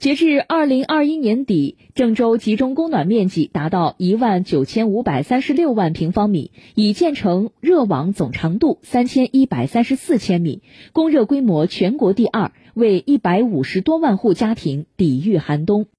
截至二零二一年底郑州集中供暖面积达到一万九千五百三十六万平方米已建成热网总长度三千一百三十四千米供热规模全国第二为一百五十多万户家庭抵御寒冬。